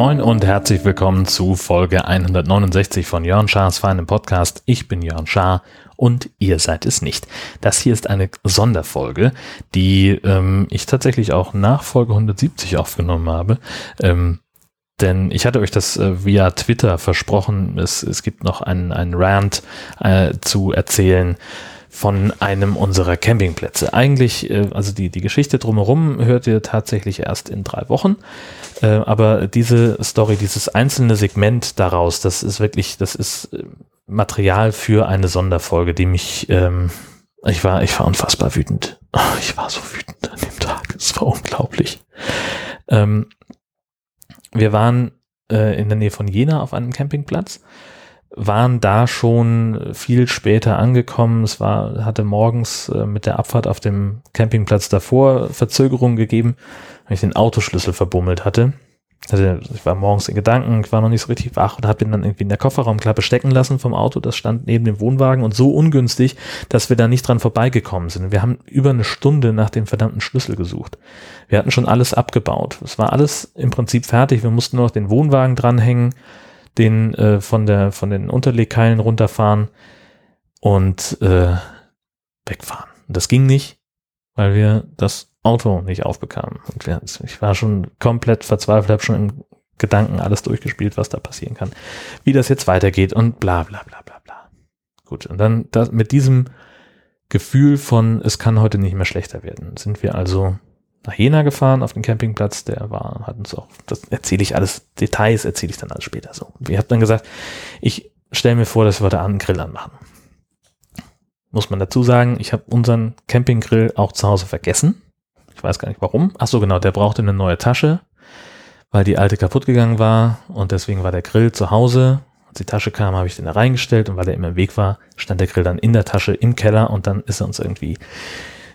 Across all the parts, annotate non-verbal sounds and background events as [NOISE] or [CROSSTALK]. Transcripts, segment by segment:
Moin und herzlich willkommen zu Folge 169 von Jörn Schars feinem Podcast. Ich bin Jörn Schaar und ihr seid es nicht. Das hier ist eine Sonderfolge, die ähm, ich tatsächlich auch nach Folge 170 aufgenommen habe. Ähm, denn ich hatte euch das äh, via Twitter versprochen. Es, es gibt noch einen, einen Rant äh, zu erzählen von einem unserer Campingplätze. Eigentlich, äh, also die, die Geschichte drumherum hört ihr tatsächlich erst in drei Wochen. Äh, aber diese Story, dieses einzelne Segment daraus, das ist wirklich, das ist äh, Material für eine Sonderfolge, die mich, ähm, ich war, ich war unfassbar wütend. [LAUGHS] Ich war so wütend an dem Tag. Es war unglaublich. Ähm, wir waren äh, in der Nähe von Jena auf einem Campingplatz, waren da schon viel später angekommen. Es war, hatte morgens äh, mit der Abfahrt auf dem Campingplatz davor Verzögerungen gegeben, weil ich den Autoschlüssel verbummelt hatte. Also ich war morgens in Gedanken, ich war noch nicht so richtig wach und habe ihn dann irgendwie in der Kofferraumklappe stecken lassen vom Auto. Das stand neben dem Wohnwagen und so ungünstig, dass wir da nicht dran vorbeigekommen sind. Wir haben über eine Stunde nach dem verdammten Schlüssel gesucht. Wir hatten schon alles abgebaut. Es war alles im Prinzip fertig. Wir mussten nur noch den Wohnwagen dranhängen, den äh, von der von den Unterlegkeilen runterfahren und äh, wegfahren. Das ging nicht, weil wir das Auto nicht aufbekamen. Und ich war schon komplett verzweifelt, habe schon im Gedanken alles durchgespielt, was da passieren kann, wie das jetzt weitergeht und bla bla bla bla bla. Gut, und dann das, mit diesem Gefühl von, es kann heute nicht mehr schlechter werden, sind wir also nach Jena gefahren auf den Campingplatz, der war, hat uns auch, das erzähle ich alles, Details erzähle ich dann alles später so. Wir haben dann gesagt, ich stelle mir vor, dass wir Abend einen Grill anmachen. Muss man dazu sagen, ich habe unseren Campinggrill auch zu Hause vergessen. Ich weiß gar nicht warum. Ach so, genau, der brauchte eine neue Tasche, weil die alte kaputt gegangen war und deswegen war der Grill zu Hause. Als die Tasche kam, habe ich den da reingestellt und weil er immer im Weg war, stand der Grill dann in der Tasche im Keller und dann ist er uns irgendwie,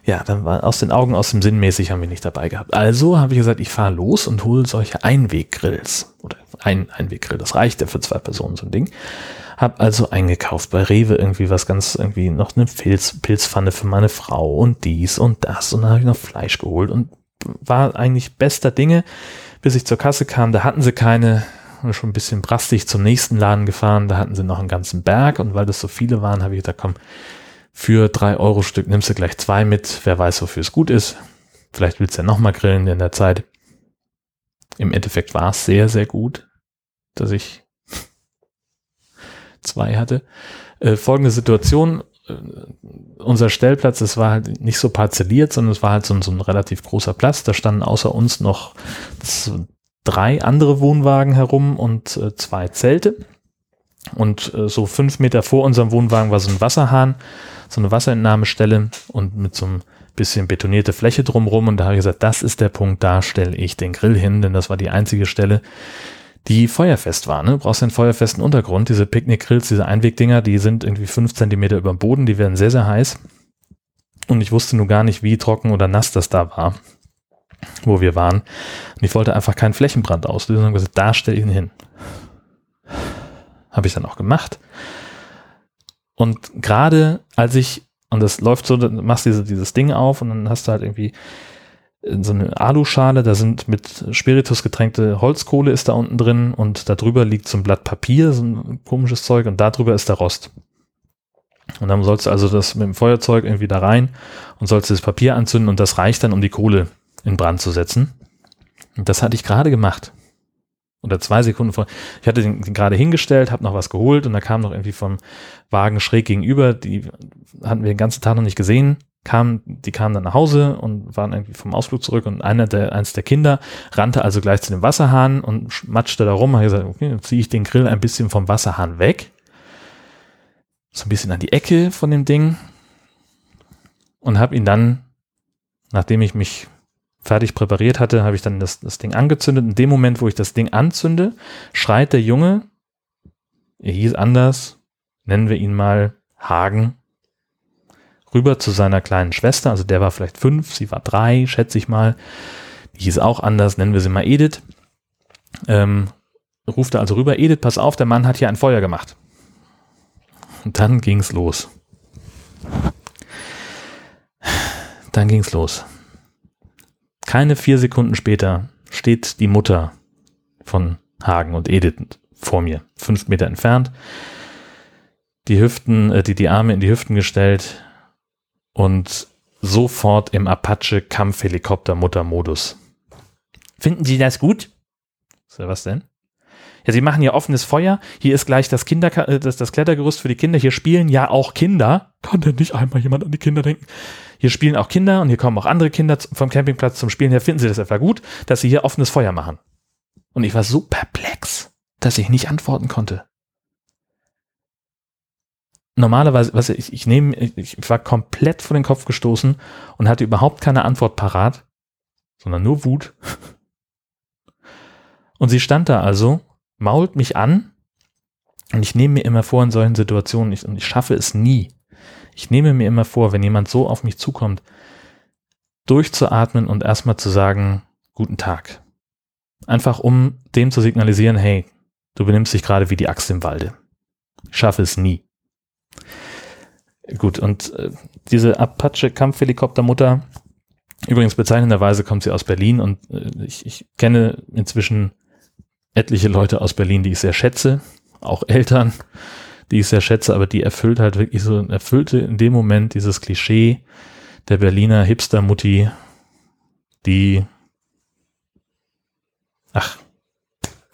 ja, dann war aus den Augen, aus dem Sinn mäßig haben wir nicht dabei gehabt. Also habe ich gesagt, ich fahre los und hole solche Einweggrills oder ein Einweggrill, das reicht ja für zwei Personen so ein Ding. Hab also eingekauft bei Rewe irgendwie was ganz, irgendwie noch eine Pilz, Pilzpfanne für meine Frau und dies und das. Und dann habe ich noch Fleisch geholt und war eigentlich bester Dinge, bis ich zur Kasse kam. Da hatten sie keine, schon ein bisschen brastig zum nächsten Laden gefahren. Da hatten sie noch einen ganzen Berg und weil das so viele waren, habe ich gesagt, komm, für drei Euro Stück nimmst du gleich zwei mit. Wer weiß, wofür es gut ist. Vielleicht willst du ja nochmal grillen in der Zeit. Im Endeffekt war es sehr, sehr gut, dass ich [LAUGHS] zwei hatte. Äh, folgende Situation, äh, unser Stellplatz, es war halt nicht so parzelliert, sondern es war halt so, so ein relativ großer Platz. Da standen außer uns noch drei andere Wohnwagen herum und äh, zwei Zelte. Und äh, so fünf Meter vor unserem Wohnwagen war so ein Wasserhahn, so eine Wasserentnahmestelle und mit so einem bisschen betonierte Fläche drumrum. Und da habe ich gesagt, das ist der Punkt, da stelle ich den Grill hin, denn das war die einzige Stelle, die feuerfest war. Ne? Brauchst einen feuerfesten Untergrund. Diese Picknickgrills, diese Einwegdinger, die sind irgendwie fünf Zentimeter über dem Boden, die werden sehr, sehr heiß. Und ich wusste nur gar nicht, wie trocken oder nass das da war, wo wir waren. Und ich wollte einfach keinen Flächenbrand auslösen und gesagt, da stell ich ihn hin. Habe ich dann auch gemacht. Und gerade als ich, und das läuft so, dann machst du diese, dieses Ding auf und dann hast du halt irgendwie in so eine Aluschale, da sind mit Spiritus getränkte Holzkohle ist da unten drin und da drüber liegt so ein Blatt Papier, so ein komisches Zeug und da drüber ist der Rost. Und dann sollst du also das mit dem Feuerzeug irgendwie da rein und sollst das Papier anzünden und das reicht dann, um die Kohle in Brand zu setzen. Und das hatte ich gerade gemacht. Oder zwei Sekunden vor. Ich hatte den, den gerade hingestellt, habe noch was geholt und da kam noch irgendwie vom Wagen schräg gegenüber. Die hatten wir den ganzen Tag noch nicht gesehen kam, die kamen dann nach Hause und waren irgendwie vom Ausflug zurück und einer der, eins der Kinder rannte also gleich zu dem Wasserhahn und matschte da rum, hat gesagt, okay, ziehe ich den Grill ein bisschen vom Wasserhahn weg. So ein bisschen an die Ecke von dem Ding und habe ihn dann, nachdem ich mich fertig präpariert hatte, habe ich dann das, das Ding angezündet. In dem Moment, wo ich das Ding anzünde, schreit der Junge, er hieß anders, nennen wir ihn mal Hagen, rüber zu seiner kleinen Schwester, also der war vielleicht fünf, sie war drei, schätze ich mal. Die hieß auch anders, nennen wir sie mal Edith. Ähm, ruft er also rüber, Edith, pass auf, der Mann hat hier ein Feuer gemacht. Und dann ging's los. Dann ging's los. Keine vier Sekunden später steht die Mutter von Hagen und Edith vor mir, fünf Meter entfernt, die Hüften, äh, die, die Arme in die Hüften gestellt und sofort im Apache-Kampfhelikopter-Mutter-Modus. Finden Sie das gut? So, was denn? Ja, Sie machen ja offenes Feuer. Hier ist gleich das, Kinder, äh, das, das Klettergerüst für die Kinder. Hier spielen ja auch Kinder. Kann denn nicht einmal jemand an die Kinder denken? Hier spielen auch Kinder und hier kommen auch andere Kinder vom Campingplatz zum Spielen. Hier finden Sie das etwa gut, dass Sie hier offenes Feuer machen. Und ich war so perplex, dass ich nicht antworten konnte normalerweise, was ich, ich nehme, ich war komplett vor den Kopf gestoßen und hatte überhaupt keine Antwort parat, sondern nur Wut. [LAUGHS] Und sie stand da also, mault mich an und ich nehme mir immer vor in solchen Situationen, ich, und ich schaffe es nie. Ich nehme mir immer vor, wenn jemand so auf mich zukommt, durchzuatmen und erstmal zu sagen, guten Tag. Einfach um dem zu signalisieren, hey, du benimmst dich gerade wie die Axt im Walde. Ich schaffe es nie. Gut, und äh, diese Apache-Kampfhelikoptermutter, übrigens bezeichnenderweise kommt sie aus Berlin und äh, ich, ich kenne inzwischen etliche Leute aus Berlin, die ich sehr schätze, auch Eltern, die ich sehr schätze, aber die erfüllt halt wirklich so, erfüllte in dem Moment dieses Klischee der Berliner Hipster-Mutti, die, ach,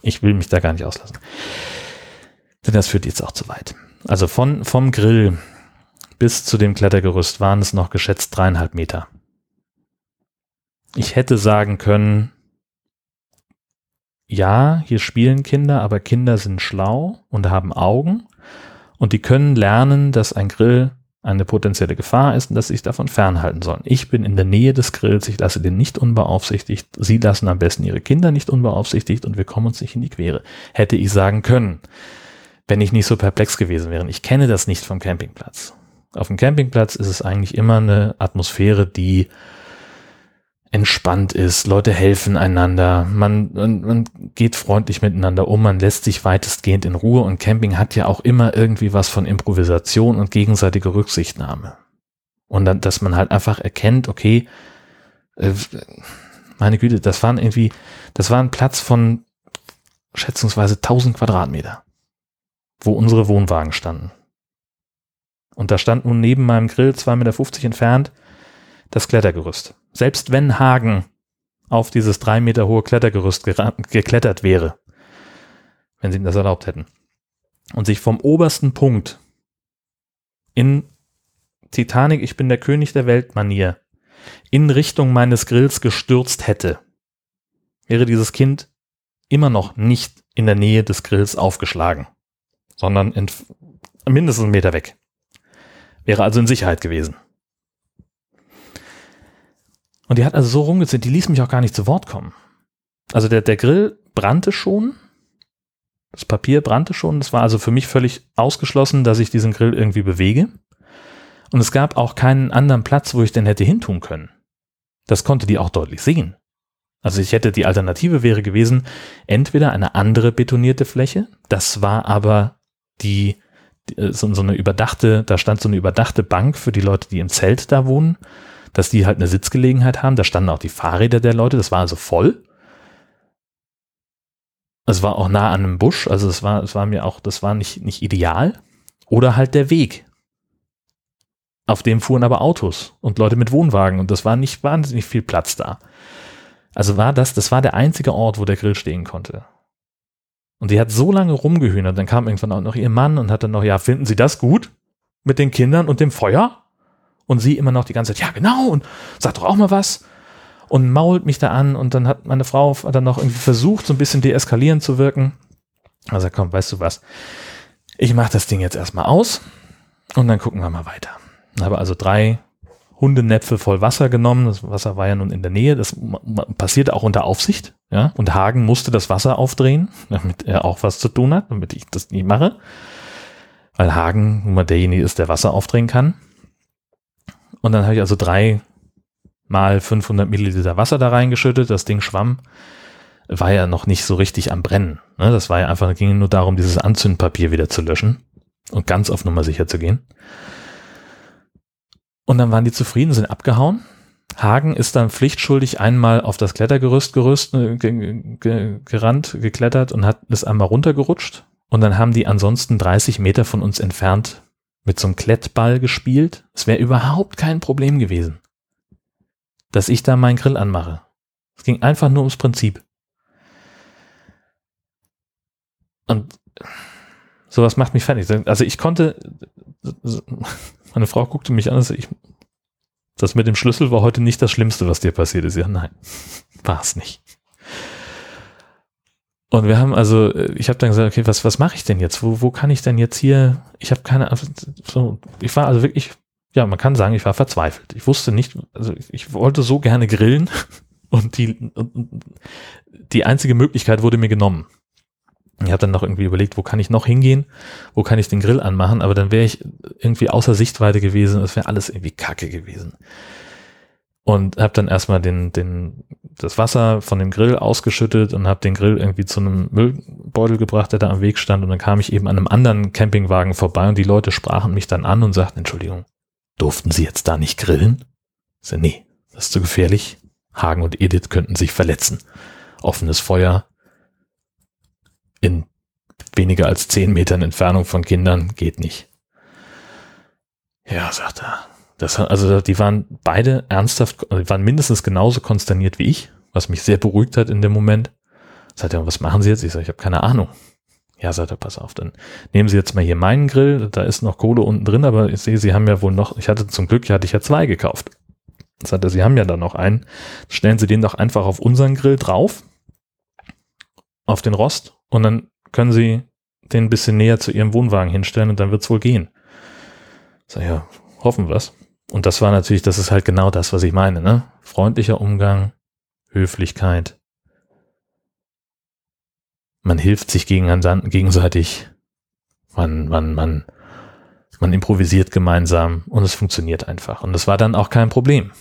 ich will mich da gar nicht auslassen. Denn das führt jetzt auch zu weit. Also von, vom Grill bis zu dem Klettergerüst waren es noch geschätzt dreieinhalb Meter. Ich hätte sagen können, ja, hier spielen Kinder, aber Kinder sind schlau und haben Augen und die können lernen, dass ein Grill eine potenzielle Gefahr ist und dass sie sich davon fernhalten sollen. Ich bin in der Nähe des Grills, ich lasse den nicht unbeaufsichtigt, sie lassen am besten ihre Kinder nicht unbeaufsichtigt und wir kommen uns nicht in die Quere. Hätte ich sagen können wenn ich nicht so perplex gewesen wäre. Ich kenne das nicht vom Campingplatz. Auf dem Campingplatz ist es eigentlich immer eine Atmosphäre, die entspannt ist, Leute helfen einander, man, man, man geht freundlich miteinander um, man lässt sich weitestgehend in Ruhe und Camping hat ja auch immer irgendwie was von Improvisation und gegenseitiger Rücksichtnahme. Und dann, dass man halt einfach erkennt, okay, äh, meine Güte, das waren irgendwie, das war ein Platz von schätzungsweise 1000 Quadratmeter wo unsere Wohnwagen standen. Und da stand nun neben meinem Grill 2,50 Meter entfernt das Klettergerüst. Selbst wenn Hagen auf dieses drei Meter hohe Klettergerüst geklettert wäre, wenn sie ihm das erlaubt hätten, und sich vom obersten Punkt in Titanic, ich bin der König der Welt Manier, in Richtung meines Grills gestürzt hätte, wäre dieses Kind immer noch nicht in der Nähe des Grills aufgeschlagen sondern in, mindestens einen Meter weg. Wäre also in Sicherheit gewesen. Und die hat also so rumgezählt, die ließ mich auch gar nicht zu Wort kommen. Also der, der Grill brannte schon, das Papier brannte schon, das war also für mich völlig ausgeschlossen, dass ich diesen Grill irgendwie bewege. Und es gab auch keinen anderen Platz, wo ich den hätte hintun können. Das konnte die auch deutlich sehen. Also ich hätte die Alternative wäre gewesen, entweder eine andere betonierte Fläche, das war aber die, die so, so eine überdachte, da stand so eine überdachte Bank für die Leute, die im Zelt da wohnen, dass die halt eine Sitzgelegenheit haben. Da standen auch die Fahrräder der Leute, das war also voll. Es war auch nah an einem Busch, also es war, es war mir auch, das war nicht, nicht ideal. Oder halt der Weg. Auf dem fuhren aber Autos und Leute mit Wohnwagen und das war nicht wahnsinnig viel Platz da. Also war das, das war der einzige Ort, wo der Grill stehen konnte. Und die hat so lange rumgehühnert, dann kam irgendwann auch noch ihr Mann und hat dann noch, ja, finden Sie das gut? Mit den Kindern und dem Feuer? Und sie immer noch die ganze Zeit, ja, genau, und sagt doch auch mal was. Und mault mich da an und dann hat meine Frau dann noch irgendwie versucht, so ein bisschen deeskalierend zu wirken. Also komm, weißt du was? Ich mache das Ding jetzt erstmal aus und dann gucken wir mal weiter. Habe also drei Hundenäpfe voll Wasser genommen. Das Wasser war ja nun in der Nähe. Das passierte auch unter Aufsicht. Ja, und Hagen musste das Wasser aufdrehen, [LAUGHS] damit er auch was zu tun hat, damit ich das nicht mache. Weil Hagen nun mal derjenige ist, der Wasser aufdrehen kann. Und dann habe ich also drei mal 500 Milliliter Wasser da reingeschüttet. Das Ding schwamm. War ja noch nicht so richtig am Brennen. Ne? Das war ja einfach, ging nur darum, dieses Anzündpapier wieder zu löschen. Und ganz auf Nummer sicher zu gehen. Und dann waren die zufrieden, sind abgehauen. Hagen ist dann pflichtschuldig einmal auf das Klettergerüst gerüst, äh, ge, ge, gerannt, geklettert und hat ist einmal runtergerutscht. Und dann haben die ansonsten 30 Meter von uns entfernt mit so einem Klettball gespielt. Es wäre überhaupt kein Problem gewesen, dass ich da meinen Grill anmache. Es ging einfach nur ums Prinzip. Und sowas macht mich fertig. Also ich konnte, meine Frau guckte mich an und sagte, ich, das mit dem Schlüssel war heute nicht das Schlimmste, was dir passiert ist. Ja, nein, war es nicht. Und wir haben also, ich habe dann gesagt, okay, was, was mache ich denn jetzt? Wo, wo kann ich denn jetzt hier? Ich habe keine, so, ich war also wirklich, ja, man kann sagen, ich war verzweifelt. Ich wusste nicht, also ich wollte so gerne grillen [LAUGHS] und die, und die einzige Möglichkeit wurde mir genommen. Ich habe dann noch irgendwie überlegt, wo kann ich noch hingehen, wo kann ich den Grill anmachen, aber dann wäre ich irgendwie außer Sichtweite gewesen, das wäre alles irgendwie kacke gewesen. Und habe dann erstmal den, den, das Wasser von dem Grill ausgeschüttet und habe den Grill irgendwie zu einem Müllbeutel gebracht, der da am Weg stand. Und dann kam ich eben an einem anderen Campingwagen vorbei und die Leute sprachen mich dann an und sagten, Entschuldigung, durften Sie jetzt da nicht grillen? Ich so, nee, das ist zu gefährlich. Hagen und Edith könnten sich verletzen. Offenes Feuer, in weniger als zehn Metern Entfernung von Kindern geht nicht. Ja, sagt er. Das, also die waren beide ernsthaft, die waren mindestens genauso konsterniert wie ich, was mich sehr beruhigt hat in dem Moment. Sagt er, was machen Sie jetzt? Ich sage, ich habe keine Ahnung. Ja, sagt er, pass auf, dann nehmen Sie jetzt mal hier meinen Grill, da ist noch Kohle unten drin, aber ich sehe, Sie haben ja wohl noch, ich hatte zum Glück, hatte ich ja zwei gekauft. Sagt er, Sie haben ja da noch einen, stellen Sie den doch einfach auf unseren Grill drauf, auf den Rost und dann können Sie den ein bisschen näher zu Ihrem Wohnwagen hinstellen und dann wird es wohl gehen. Sag ja, hoffen wir's. Und das war natürlich, das ist halt genau das, was ich meine, ne? Freundlicher Umgang, Höflichkeit. Man hilft sich gegenseitig. Man, man, man, man improvisiert gemeinsam und es funktioniert einfach. Und das war dann auch kein Problem.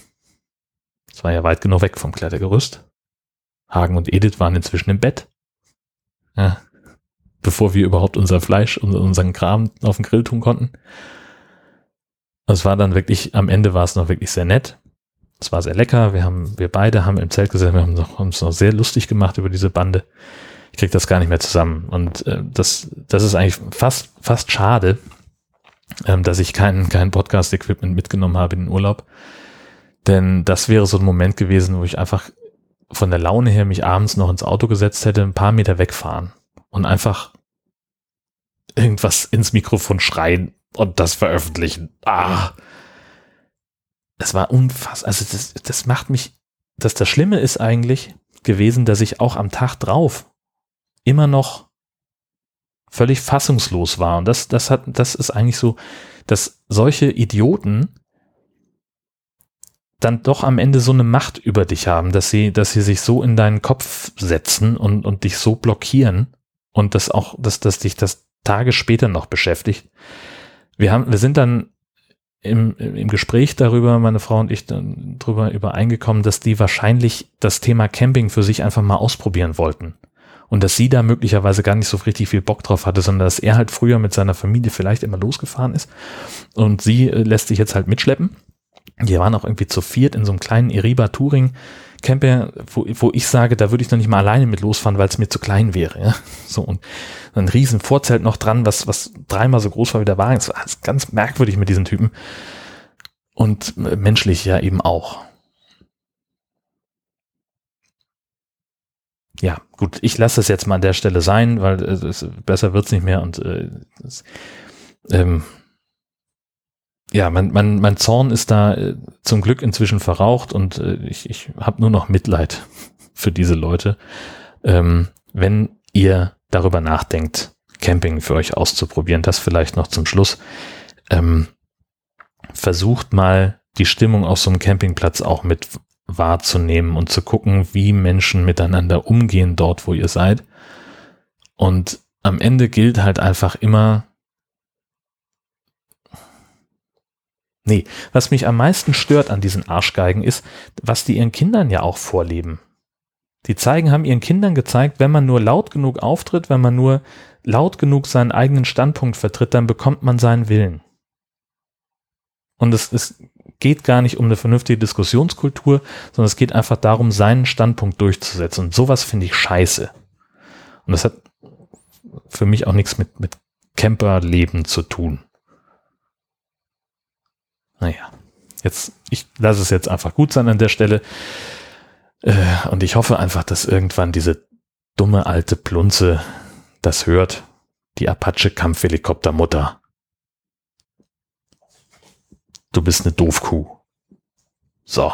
Es war ja weit genug weg vom Klettergerüst. Hagen und Edith waren inzwischen im Bett. Ja, bevor wir überhaupt unser Fleisch und unseren Kram auf den Grill tun konnten. Es war dann wirklich, am Ende war es noch wirklich sehr nett. Es war sehr lecker. Wir haben, wir beide haben im Zelt gesessen, wir haben, noch, uns noch sehr lustig gemacht über diese Bande. Ich krieg das gar nicht mehr zusammen. Und äh, das, das ist eigentlich fast, fast schade, ähm, dass ich kein, kein Podcast-Equipment mitgenommen habe in den Urlaub. Denn das wäre so ein Moment gewesen, wo ich einfach von der Laune her mich abends noch ins Auto gesetzt hätte, ein paar Meter wegfahren und einfach irgendwas ins Mikrofon schreien und das veröffentlichen. Ah. Das war unfassbar. Also das, das macht mich, dass das Schlimme ist eigentlich gewesen, dass ich auch am Tag drauf immer noch völlig fassungslos war. Und das, das hat, das ist eigentlich so, dass solche Idioten dann doch am Ende so eine Macht über dich haben, dass sie, dass sie sich so in deinen Kopf setzen und, und dich so blockieren und das auch, dass, dass dich das Tage später noch beschäftigt. Wir haben, wir sind dann im, im Gespräch darüber, meine Frau und ich, dann darüber übereingekommen, dass die wahrscheinlich das Thema Camping für sich einfach mal ausprobieren wollten. Und dass sie da möglicherweise gar nicht so richtig viel Bock drauf hatte, sondern dass er halt früher mit seiner Familie vielleicht immer losgefahren ist. Und sie äh, lässt sich jetzt halt mitschleppen. Die waren auch irgendwie zu viert in so einem kleinen Iriba Touring Camper, wo, wo ich sage, da würde ich noch nicht mal alleine mit losfahren, weil es mir zu klein wäre. Ja? So und ein riesen Vorzelt noch dran, was, was dreimal so groß war wie der Wagen. Das war ganz merkwürdig mit diesen Typen. Und äh, menschlich ja eben auch. Ja, gut, ich lasse das jetzt mal an der Stelle sein, weil äh, es, besser wird's nicht mehr und äh, das, ähm, ja, mein, mein, mein Zorn ist da äh, zum Glück inzwischen verraucht und äh, ich, ich habe nur noch Mitleid [LAUGHS] für diese Leute. Ähm, wenn ihr darüber nachdenkt, Camping für euch auszuprobieren, das vielleicht noch zum Schluss. Ähm, versucht mal die Stimmung auf so einem Campingplatz auch mit wahrzunehmen und zu gucken, wie Menschen miteinander umgehen dort, wo ihr seid. Und am Ende gilt halt einfach immer, Nee, was mich am meisten stört an diesen Arschgeigen ist, was die ihren Kindern ja auch vorleben. Die zeigen, haben ihren Kindern gezeigt, wenn man nur laut genug auftritt, wenn man nur laut genug seinen eigenen Standpunkt vertritt, dann bekommt man seinen Willen. Und es, es geht gar nicht um eine vernünftige Diskussionskultur, sondern es geht einfach darum, seinen Standpunkt durchzusetzen. Und sowas finde ich scheiße. Und das hat für mich auch nichts mit, mit Camperleben zu tun. Naja, jetzt, ich lasse es jetzt einfach gut sein an der Stelle. Äh, und ich hoffe einfach, dass irgendwann diese dumme alte Plunze das hört. Die Apache Kampfhelikoptermutter. Du bist eine Doofkuh. So.